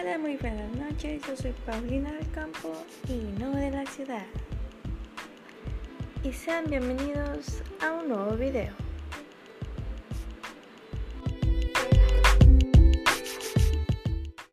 Hola, muy buenas noches. Yo soy Paulina del campo y no de la ciudad. Y sean bienvenidos a un nuevo video.